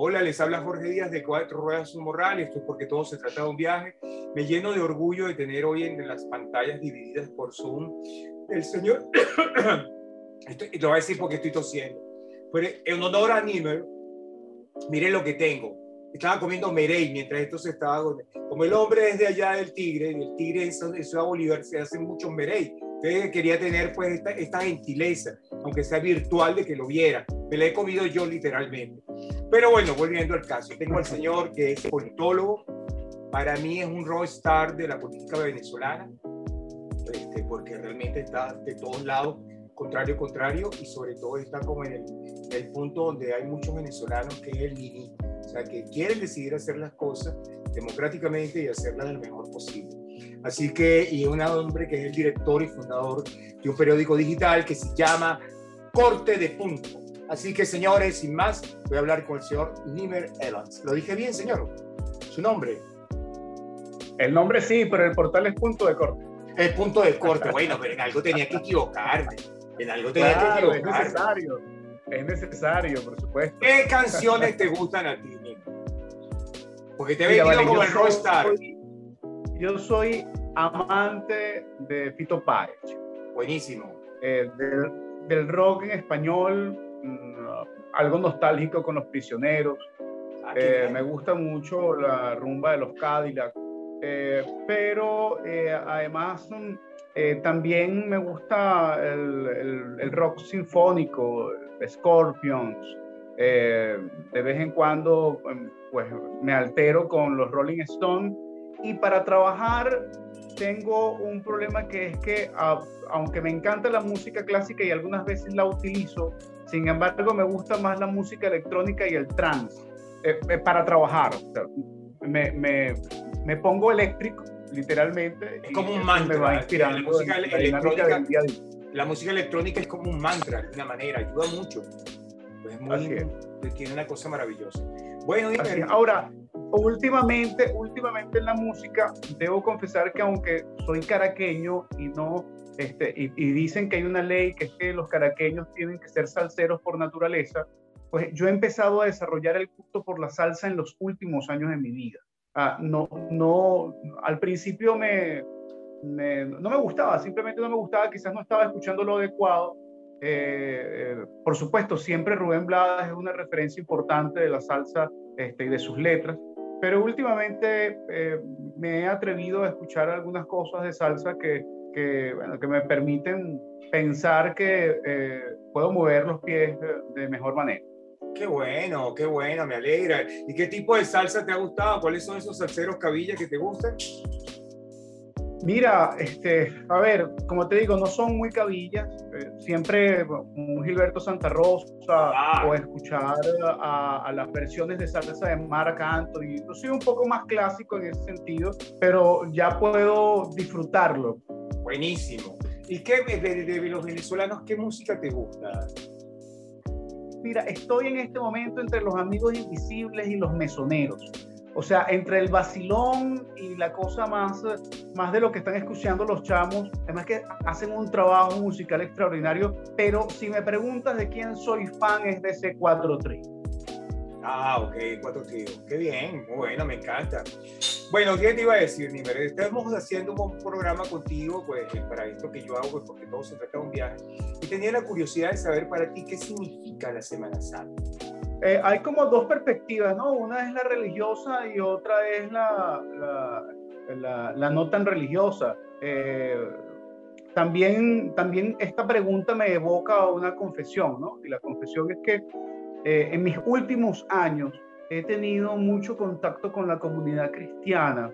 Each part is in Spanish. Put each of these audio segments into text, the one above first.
Hola, les habla Jorge Díaz de Cuatro Ruedas Morral. Esto es porque todo se trata de un viaje. Me lleno de orgullo de tener hoy en las pantallas divididas por Zoom el señor. Estoy, lo voy a decir porque estoy tosiendo. Pero en honor a Nimmer, miren lo que tengo. Estaba comiendo merey mientras esto se estaba. Como el hombre es de allá del Tigre, y el Tigre en Ciudad Bolívar se hace mucho merey. Entonces quería tener pues esta, esta gentileza, aunque sea virtual, de que lo viera. Me la he comido yo literalmente. Pero bueno, volviendo al caso, tengo al señor que es politólogo. Para mí es un rockstar de la política venezolana, este, porque realmente está de todos lados, contrario, contrario, y sobre todo está como en el, el punto donde hay muchos venezolanos que es el mini, o sea, que quieren decidir hacer las cosas democráticamente y hacerlas lo mejor posible. Así que, y un hombre que es el director y fundador de un periódico digital que se llama Corte de Punto. Así que, señores, sin más, voy a hablar con el señor Nimer Evans. ¿Lo dije bien, señor? ¿Su nombre? El nombre sí, pero el portal es punto de corte. El punto de corte. Bueno, pero en algo tenía que equivocarme. En algo tenía claro, que equivocarme. Es necesario. Es necesario, por supuesto. ¿Qué canciones te gustan a ti, Nimer? Porque te venido vale, como el rockstar. Yo soy amante de Fito Páez. Buenísimo. eh, del, del rock en español, algo nostálgico con los prisioneros. Ah, Eh, me gusta mucho la rumba de los Cadillac, eh, pero eh, además mm, eh, también me gusta el, el- el rock sinfónico, Scorpions. eh, de vez en cuando em, pues, me altero con los Rolling Stones y para trabajar tengo un problema que es que a- aunque me encanta la música clásica y algunas veces la utilizo, sin embargo me gusta más la música electrónica y el trance eh, eh, para trabajar. O sea, me, me, me pongo eléctrico, literalmente. Es como un mantra, Me va la inspirando. música en la electrónica- del día a día. La música electrónica es como un mantra, de una manera, ayuda mucho. Pues es muy, Así es. tiene una cosa maravillosa. Bueno, dime. Ahora, últimamente, últimamente en la música, debo confesar que aunque soy caraqueño y no, este, y, dicen que hay una ley que es que los caraqueños tienen que ser salseros por naturaleza, pues yo he empezado a desarrollar el gusto por la salsa en los últimos años de mi vida. Ah, no, no, al principio me, no me gustaba, simplemente no me gustaba, quizás no estaba escuchando lo adecuado. Eh, por supuesto, siempre Rubén Blades es una referencia importante de la salsa este, y de sus letras, pero últimamente eh, me he atrevido a escuchar algunas cosas de salsa que, que, bueno, que me permiten pensar que eh, puedo mover los pies de, de mejor manera. qué bueno, qué bueno, me alegra. ¿Y qué tipo de salsa te ha gustado? ¿Cuáles son esos salseros cabilla que te gustan? Mira, este, a ver, como te digo, no son muy cabillas. eh, siempre un Gilberto Santa Rosa Ah. o escuchar a, a las versiones de salsa de Marc Anthony. Yo soy un poco más clásico en ese sentido, pero ya puedo disfrutarlo. Buenísimo. ¿Y qué de, de- de los venezolanos, qué música te gusta? Mira, estoy en este momento entre los amigos invisibles y los mesoneros. O sea, entre el vacilón y la cosa más, eh, más de lo que están escuchando los chamos, además que hacen un trabajo musical extraordinario, pero si me preguntas de quién soy fan es de C4 Tri. Ah, ok, cuatro tíos. Qué bien, muy bueno, me encanta. Bueno, ¿qué te iba a decir, Nimer? Estamos haciendo un programa contigo, pues, para esto que yo hago, pues, porque todo se trata de un viaje. Y tenía la curiosidad de saber para ti qué significa la Semana Santa. Eh, hay como dos perspectivas, ¿no? Una es la religiosa y otra es la, la, la- no tan religiosa. Eh, también, también esta pregunta me evoca una confesión, ¿no? Y la confesión es que eh, en mis últimos años he tenido mucho contacto con la comunidad cristiana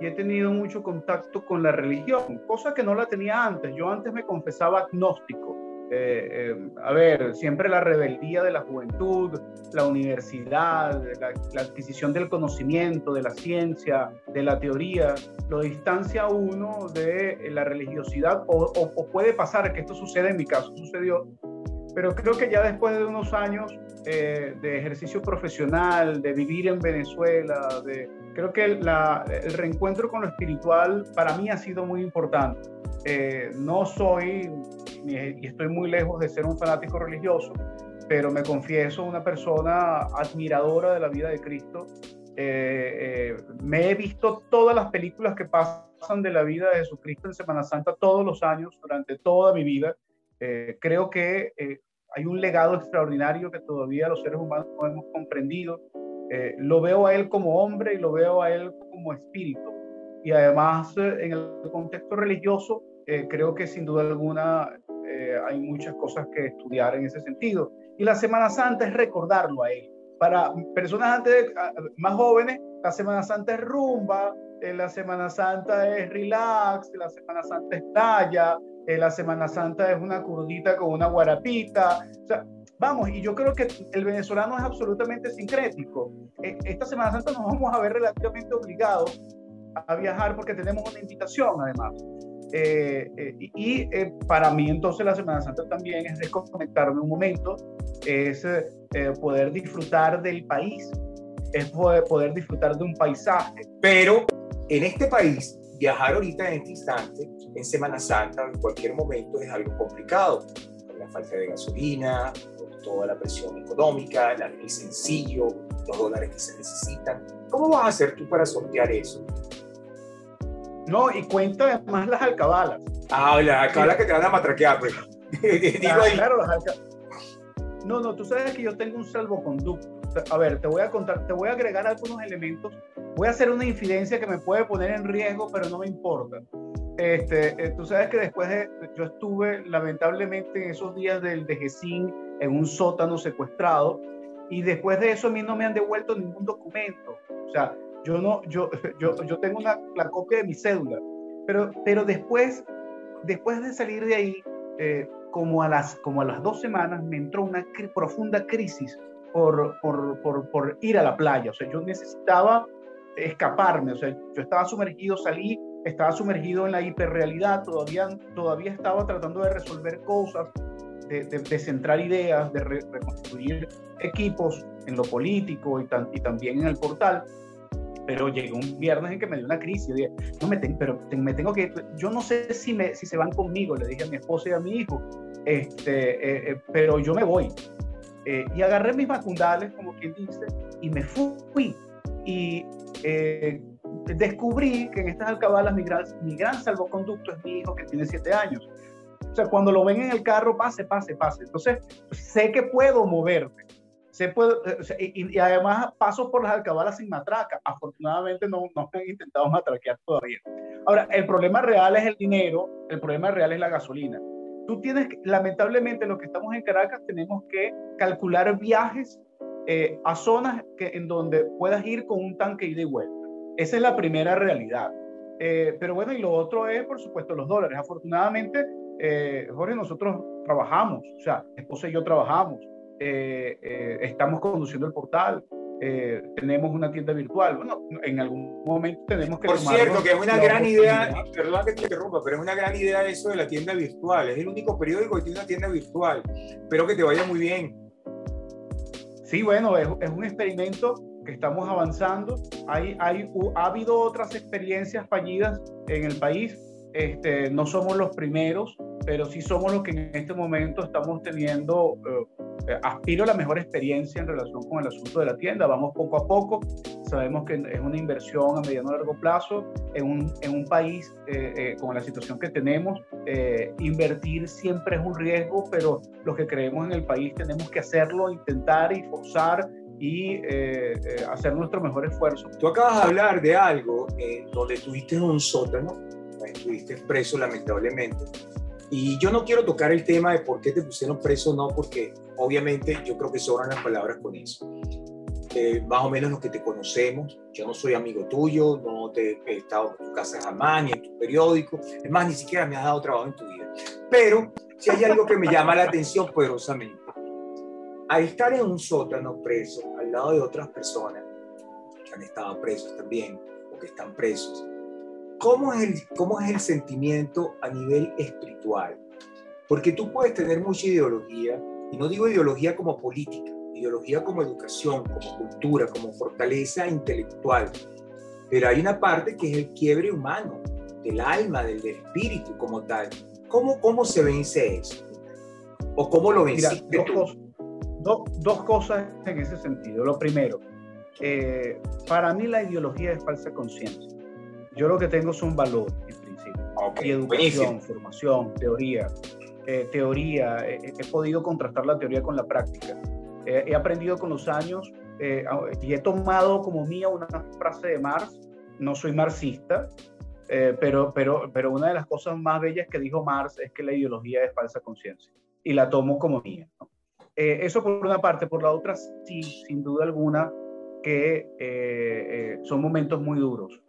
y he tenido mucho contacto con la religión, cosa que no la tenía antes. Yo antes me confesaba agnóstico. Eh, eh, a ver, siempre la rebeldía de la juventud, la universidad, la, la adquisición del conocimiento, de la ciencia, de la teoría, lo distancia uno de la religiosidad o, o- o puede pasar que esto suceda, en mi caso sucedió, pero creo que ya después de unos años eh, de ejercicio profesional, de vivir en Venezuela, de, creo que la- el reencuentro con lo espiritual para mí ha sido muy importante. Eh, no soy y estoy muy lejos de ser un fanático religioso, pero me confieso una persona admiradora de la vida de Cristo. Eh, eh, me he visto todas las películas que pasan de la vida de Jesucristo en Semana Santa todos los años, durante toda mi vida. Eh, creo que hay un legado extraordinario que todavía los seres humanos no hemos comprendido. lo veo a él como hombre y lo veo a él como espíritu. Y además, en el contexto religioso, creo que sin duda alguna hay muchas cosas que estudiar en ese sentido. Y la Semana Santa es recordarlo a él. Para personas antes más jóvenes, la Semana Santa es rumba, eh, la Semana Santa es relax, la Semana Santa es playa, eh, la Semana Santa es una crudita con una guarapita. O sea, vamos, y yo creo que el venezolano es absolutamente sincrético. E, esta Semana Santa nos vamos a ver relativamente obligados a viajar porque tenemos una invitación además. Eh, eh, y eh, para mí entonces la Semana Santa también es desconectarme un momento, es poder disfrutar del país, es poder, poder disfrutar de un paisaje. Pero en este país, viajar ahorita en este instante, en Semana Santa, en cualquier momento, es algo complicado. Por la falta de gasolina, por toda la presión económica, el sencillo, los dólares que se necesitan. ¿Cómo vas a hacer tú para sortear eso? No, y cuenta además las alcabalas. Ah, las alcabalas que te van a matraquear, pues. Claro, las alcabalas. No, no, tú sabes que yo tengo un salvoconducto. A ver, te voy a contar, te voy a agregar algunos elementos. Voy a hacer una infidencia que me puede poner en riesgo, pero no me importa. Este, eh, tú sabes que después de, yo estuve lamentablemente en esos días del de en un sótano secuestrado y después de eso a mí no me han devuelto ningún documento. O sea, yo no, yo, yo, yo tengo una, la copia de mi cédula, pero, pero después, después de salir de ahí, eh, como, a las, como a las dos semanas, me entró una profunda crisis por, por, por, por, ir a la playa. O sea, yo necesitaba escaparme. O sea, yo estaba sumergido, salí, estaba sumergido en la hiperrealidad, todavía, todavía estaba tratando de resolver cosas, de, de, centrar ideas, de reconstruir equipos en lo político y, y también en el portal pero llegó un viernes en que me dio una crisis. Yo dije, no me tengo, pero me tengo que, yo no sé si, me, si se van conmigo, le dije a mi esposa y a mi hijo, este, eh, eh, pero yo me voy. Eh, y agarré mis macundales, como quien dice, y me fui. Y descubrí que en estas alcabalas mi gran, mi gran salvoconducto es mi hijo que tiene siete años. O sea, cuando lo ven en el carro, pase, pase, pase. Entonces, sé que puedo moverme se puede, y, además paso por las alcabalas sin matraca. Afortunadamente no, no han intentado matraquear todavía. Ahora, el problema real es el dinero, el problema real es la gasolina. Tú tienes, lamentablemente, los que estamos en Caracas, tenemos que calcular viajes eh, a zonas que, en donde puedas ir con un tanque ida y vuelta. Esa es la primera realidad. Eh, pero bueno, y lo otro es, por supuesto, los dólares. Afortunadamente, eh, Jorge, nosotros trabajamos, o sea, esposa y yo trabajamos. Eh, eh, estamos conduciendo el portal, eh, tenemos una tienda virtual. Bueno, en algún momento tenemos que... Por cierto, que es una gran idea, perdón que te interrumpa, pero es una gran idea eso de la tienda virtual. Es el único periódico que tiene una tienda virtual. Espero que te vaya muy bien. Sí, bueno, es, es un experimento que estamos avanzando. Hay, hay, ha habido otras experiencias fallidas en el país. Este, no somos los primeros, pero sí somos los que en este momento estamos teniendo eh, aspiro a la mejor experiencia en relación con el asunto de la tienda. Vamos poco a poco. Sabemos que es una inversión a mediano y largo plazo en un, en un país eh, eh, con la situación que tenemos. invertir siempre es un riesgo, pero los que creemos en el país tenemos que hacerlo, intentar y forzar y hacer nuestro mejor esfuerzo. Tú acabas de hablar de algo donde estuviste en un sótano, estuviste preso lamentablemente, y yo no quiero tocar el tema de por qué te pusieron preso, no, porque obviamente yo creo que sobran las palabras con eso. Eh, más o menos los que te conocemos, yo no soy amigo tuyo, no te he estado en tu casa jamás, ni en tu periódico, es más, ni siquiera me has dado trabajo en tu vida. Pero si hay algo que me llama la atención poderosamente, al estar en un sótano preso, al lado de otras personas que han estado presos también, o que están presos, ¿Cómo es, el, ¿Cómo es el sentimiento a nivel espiritual? Porque tú puedes tener mucha ideología, y no digo ideología como política, ideología como educación, como cultura, como fortaleza intelectual, pero hay una parte que es el quiebre humano, del alma, del, espíritu como tal. ¿Cómo, cómo se vence eso? ¿O cómo lo venciste dos, Cosas, dos cosas en ese sentido. Lo primero, eh, para mí la ideología es falsa conciencia. Yo lo que tengo son valores, en principio. Y educación, formación, teoría. Eh, teoría, he podido contrastar la teoría con la práctica. he aprendido con los años y he tomado como mía una frase de Marx. No soy marxista, eh, pero, pero, pero una de las cosas más bellas que dijo Marx es que la ideología es falsa conciencia y la tomo como mía. Eh, eso por una parte, por la otra, sí, sin duda alguna, que eh, son momentos muy duros.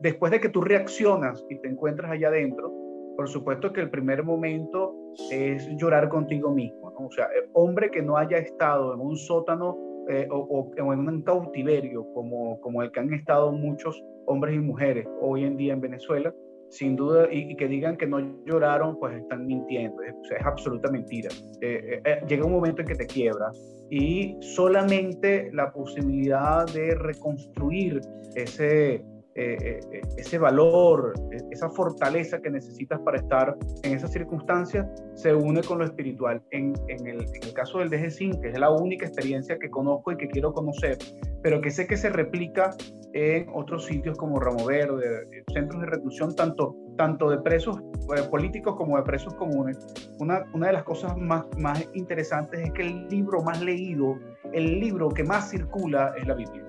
Después de que tú reaccionas y te encuentras allá adentro, por supuesto que el primer momento es llorar contigo mismo, ¿no? O sea, hombre que no haya estado en un sótano eh, o, en un cautiverio como, como el que han estado muchos hombres y mujeres hoy en día en Venezuela, sin duda, y, que digan que no lloraron, pues están mintiendo, es, es absoluta mentira. Eh, eh, llega un momento en que te quiebras y solamente la posibilidad de reconstruir ese, eh, eh, ese valor, e, esa fortaleza que necesitas para estar en esas circunstancias, se une con lo espiritual. En, el, caso del DG5, que es la única experiencia que conozco y que quiero conocer, pero que sé que se replica en otros sitios como Ramo Verde, centros de reclusión, tanto, tanto de presos eh, políticos como de presos comunes. Una, una de las cosas más, más interesantes es que el libro más leído, el libro que más circula es la Biblia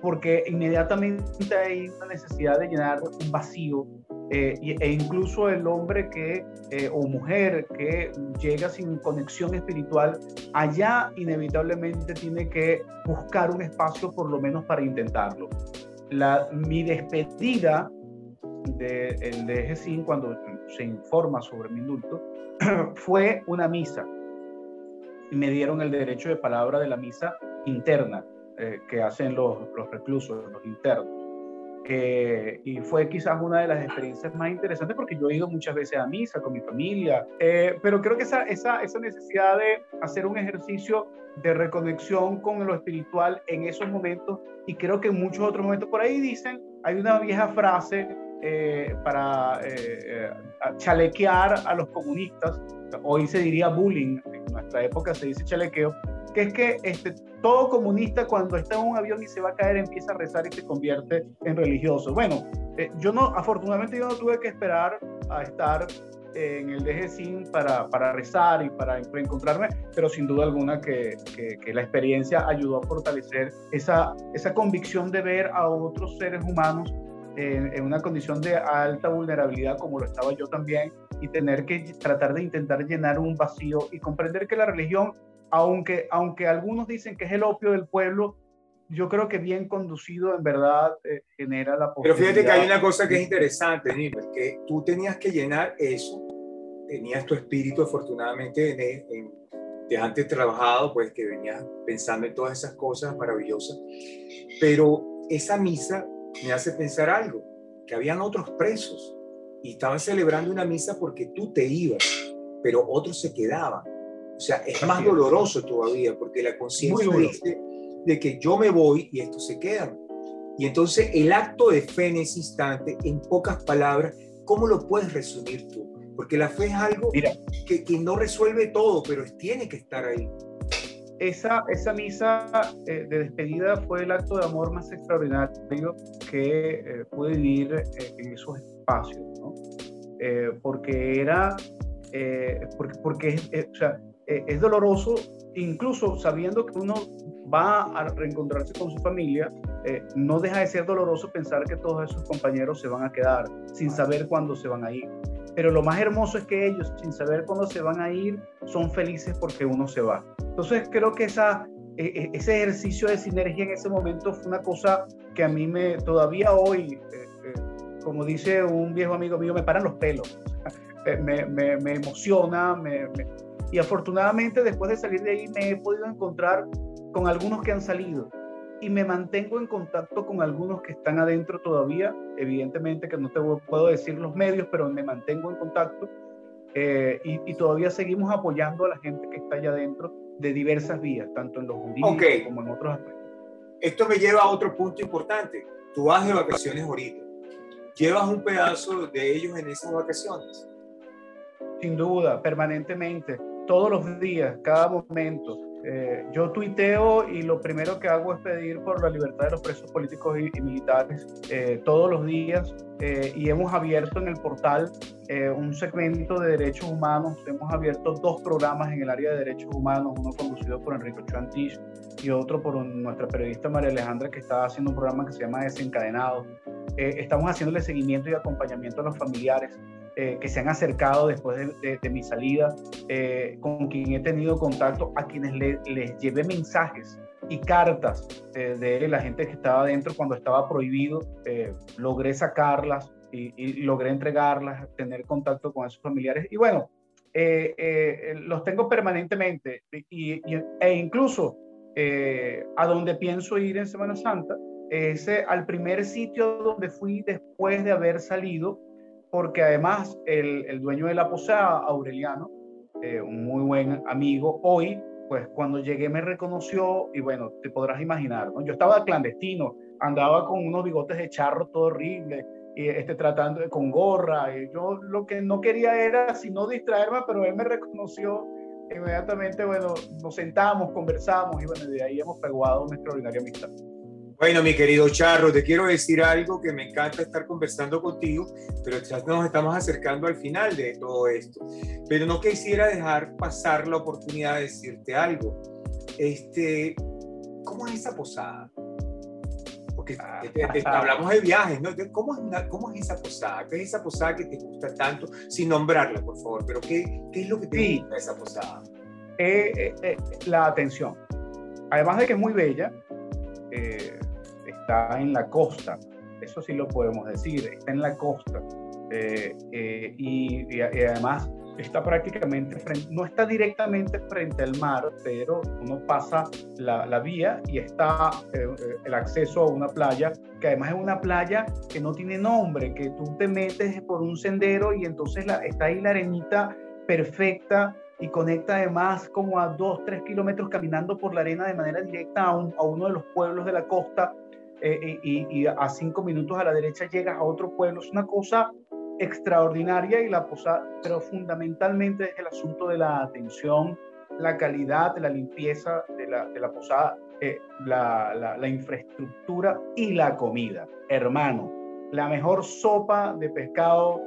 porque inmediatamente hay una necesidad de llenar un vacío eh, e incluso el hombre que eh, o mujer que llega sin conexión espiritual allá inevitablemente tiene que buscar un espacio por lo menos para intentarlo. La, mi despedida del de, de cuando se informa sobre mi indulto fue una misa y me dieron el derecho de palabra de la misa interna eh, que hacen los, los, reclusos, los internos. Eh, y fue quizás una de las experiencias más interesantes porque yo he ido muchas veces a misa con mi familia, eh, pero creo que esa, esa, esa necesidad de hacer un ejercicio de reconexión con lo espiritual en esos momentos y creo que en muchos otros momentos por ahí dicen, hay una vieja frase para chalequear a los comunistas, hoy se diría bullying, en nuestra época se dice chalequeo, que es que este, todo comunista cuando está en un avión y se va a caer empieza a rezar y se convierte en religioso. Bueno, eh, yo no, afortunadamente yo no tuve que esperar a estar en el DGCIN para, para rezar y para encontrarme, pero sin duda alguna que, que, la experiencia ayudó a fortalecer esa, esa convicción de ver a otros seres humanos en, en, una condición de alta vulnerabilidad como lo estaba yo también y tener que tratar de intentar llenar un vacío y comprender que la religión aunque, aunque algunos dicen que es el opio del pueblo, yo creo que bien conducido en verdad eh, genera la posibilidad. Pero fíjate que hay una cosa que es interesante, Nivel, que tú tenías que llenar eso, tenías tu espíritu afortunadamente en, de antes trabajado, pues que venías pensando en todas esas cosas maravillosas, pero esa misa me hace pensar algo, que habían otros presos y estaban celebrando una misa porque tú te ibas, pero otros se quedaban o sea, es más doloroso todavía porque la conciencia dice de que yo me voy y estos se quedan. Y entonces el acto de fe en ese instante, en pocas palabras, ¿cómo lo puedes resumir tú? Porque la fe es algo que, que, no resuelve todo, pero tiene que estar ahí. Esa, esa misa eh, de despedida fue el acto de amor más extraordinario que eh, pude vivir eh, en esos espacios, ¿no? porque era, porque, porque o sea, eh, es doloroso, incluso sabiendo que uno va a reencontrarse con su familia, eh, no deja de ser doloroso pensar que todos esos compañeros se van a quedar sin saber cuándo se van a ir. Pero lo más hermoso es que ellos, sin saber cuándo se van a ir, son felices porque uno se va. Entonces creo que esa, e, e, ese ejercicio de sinergia en ese momento fue una cosa que a mí me, todavía hoy, eh, como dice un viejo amigo mío, me paran los pelos. me, me, me, emociona, me, y afortunadamente después de salir de ahí me he podido encontrar con algunos que han salido y me mantengo en contacto con algunos que están adentro todavía. Evidentemente que no te puedo decir los medios, pero me mantengo en contacto eh, y, todavía seguimos apoyando a la gente que está allá adentro de diversas vías, tanto en los jurídicos como en otros aspectos. Esto me lleva a otro punto importante. Tú vas de vacaciones ahorita llevas un pedazo de ellos en esas vacaciones. Sin duda, permanentemente, todos los días, cada momento. Eh, yo tuiteo y lo primero que hago es pedir por la libertad de los presos políticos y, militares eh, todos los días eh, y hemos abierto en el portal un segmento de derechos humanos, hemos abierto dos programas en el área de derechos humanos, uno conducido por Enrique Chuantis y otro por nuestra periodista María Alejandra que está haciendo un programa que se llama Desencadenado. estamos haciéndole seguimiento y acompañamiento a los familiares eh, que se han acercado después de, mi salida, eh, con quien he tenido contacto, a quienes les llevé mensajes y cartas eh, de la gente que estaba adentro cuando estaba prohibido, logré sacarlas y, logré entregarlas, tener contacto con esos familiares. Y bueno, los tengo permanentemente y, e incluso a donde pienso ir en Semana Santa, es al primer sitio donde fui después de haber salido porque además el, dueño de la posada, Aureliano, eh, un muy buen amigo, hoy, pues cuando llegué me reconoció y bueno, te podrás imaginar, ¿no? yo estaba clandestino, andaba con unos bigotes de charro todo horrible, y este, tratando con gorra, y yo lo que no quería era sino distraerme, pero él me reconoció inmediatamente, bueno, nos sentamos, conversamos y bueno, de ahí hemos peguado una extraordinaria amistad. Bueno, mi querido Charro, te quiero decir algo que me encanta estar conversando contigo, pero ya nos estamos acercando al final de todo esto. Pero no quisiera dejar pasar la oportunidad de decirte algo. Este, ¿Cómo es esa posada? Porque hablamos de viajes, ¿no? ¿Cómo es, ¿Cómo es esa posada? ¿Qué es esa posada que te gusta tanto? Sin nombrarla, por favor, pero ¿qué, qué es lo que te gusta de esa posada? Eh, eh, eh, la atención. Además de que es muy bella, eh, está en la costa, eso sí lo podemos decir, está en la costa. Eh, eh, y, además está prácticamente, frente, no está directamente frente al mar, pero uno pasa la, vía y está eh, el acceso a una playa, que además es una playa que no tiene nombre, que tú te metes por un sendero y entonces la, está ahí la arenita perfecta y conecta además como a dos, tres kilómetros caminando por la arena de manera directa a, a uno de los pueblos de la costa eh, y, a cinco minutos a la derecha llegas a otro pueblo. Es una cosa extraordinaria y la posada, pero fundamentalmente es el asunto de la atención, la calidad, la limpieza de la, de la posada, eh, la, la, la, infraestructura y la comida. Hermano, la mejor sopa de pescado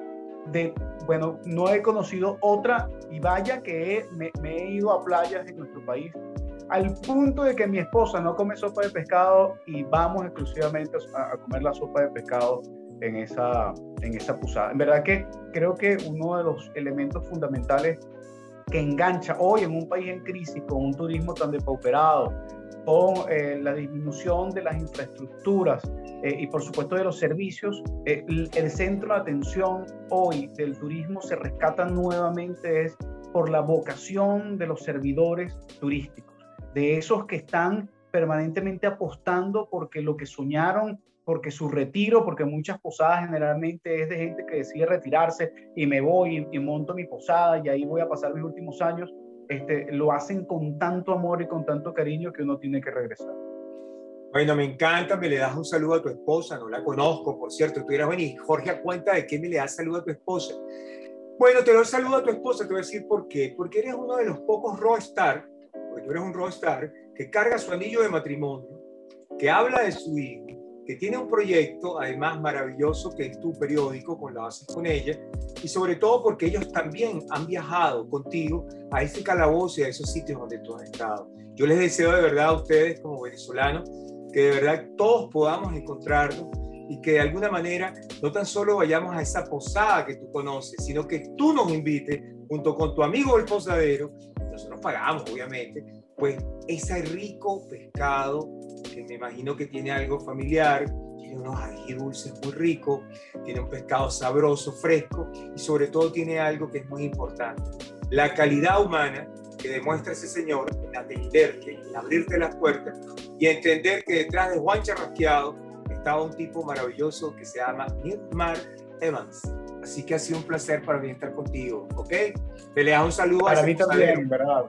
de, bueno, no he conocido otra y vaya que me, me he ido a playas en nuestro país al punto de que mi esposa no come sopa de pescado y vamos exclusivamente a, comer la sopa de pescado en esa, en esa posada. En verdad que creo que uno de los elementos fundamentales que engancha hoy en un país en crisis con un turismo tan depauperado, con eh, la disminución de las infraestructuras eh, y por supuesto de los servicios, eh, el centro de atención hoy del turismo se rescata nuevamente es por la vocación de los servidores turísticos de esos que están permanentemente apostando porque lo que soñaron, porque su retiro, porque muchas posadas generalmente es de gente que decide retirarse y me voy y, monto mi posada y ahí voy a pasar mis últimos años, este, lo hacen con tanto amor y con tanto cariño que uno tiene que regresar. Bueno, me encanta, me le das un saludo a tu esposa, no la conozco, por cierto, tú dirás, bueno, y Jorge, a cuenta de qué me le das saludo a tu esposa. Bueno, te doy saludo a tu esposa, te voy a decir por qué, porque eres uno de los pocos rockstar porque tú eres un rockstar, que carga su anillo de matrimonio, que habla de su hijo, que tiene un proyecto, además maravilloso, que es tu periódico, con la base con ella, y sobre todo porque ellos también han viajado contigo a ese calabozo y a esos sitios donde tú has estado. Yo les deseo de verdad a ustedes como venezolanos que de verdad todos podamos encontrarnos y que de alguna manera no tan solo vayamos a esa posada que tú conoces, sino que tú nos invites junto con tu amigo el posadero nosotros pagamos, obviamente, pues ese rico pescado, que me imagino que tiene algo familiar, tiene unos dulces muy ricos, tiene un pescado sabroso, fresco y sobre todo tiene algo que es muy importante, la calidad humana que demuestra ese señor en atenderte, en abrirte las puertas y entender que detrás de Juan Charrasqueado estaba un tipo maravilloso que se llama Nilmar Evans. Así que ha sido un placer para mí estar contigo, ¿ok? Te le un saludo para mí también, ¿verdad?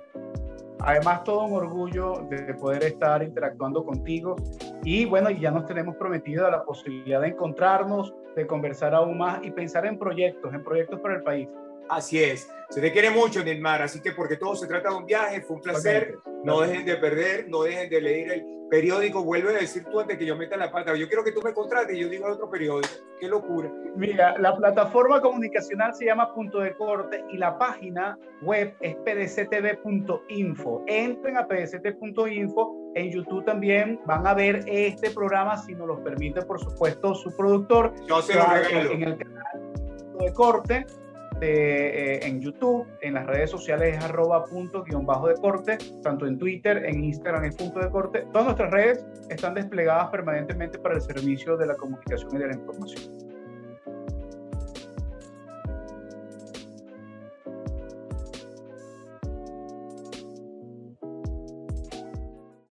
Además, todo un orgullo de poder estar interactuando contigo. Y bueno, ya nos tenemos prometido la posibilidad de encontrarnos de conversar aún más y pensar en proyectos, en proyectos para el país. Así es. Se te quiere mucho, Nilmar, así que porque todo se trata de un viaje, fue un placer. No dejen de perder, no dejen de leer el periódico. Vuelve a decir tú antes que yo meta la pata. Yo quiero que tú me contrates y yo digo otro periódico. Qué locura. Mira, la plataforma comunicacional se llama Punto de Corte y la página web es pdctv.info. Entren a pdct.info. En YouTube también van a ver este programa, si nos lo permite, por supuesto, su productor. Yo se lo regalo. En el canal Punto de Corte eh, en YouTube, en las redes sociales es arroba punto guion bajo de corte, tanto en Twitter, en Instagram es punto de corte. Todas nuestras redes están desplegadas permanentemente para el servicio de la comunicación y de la información.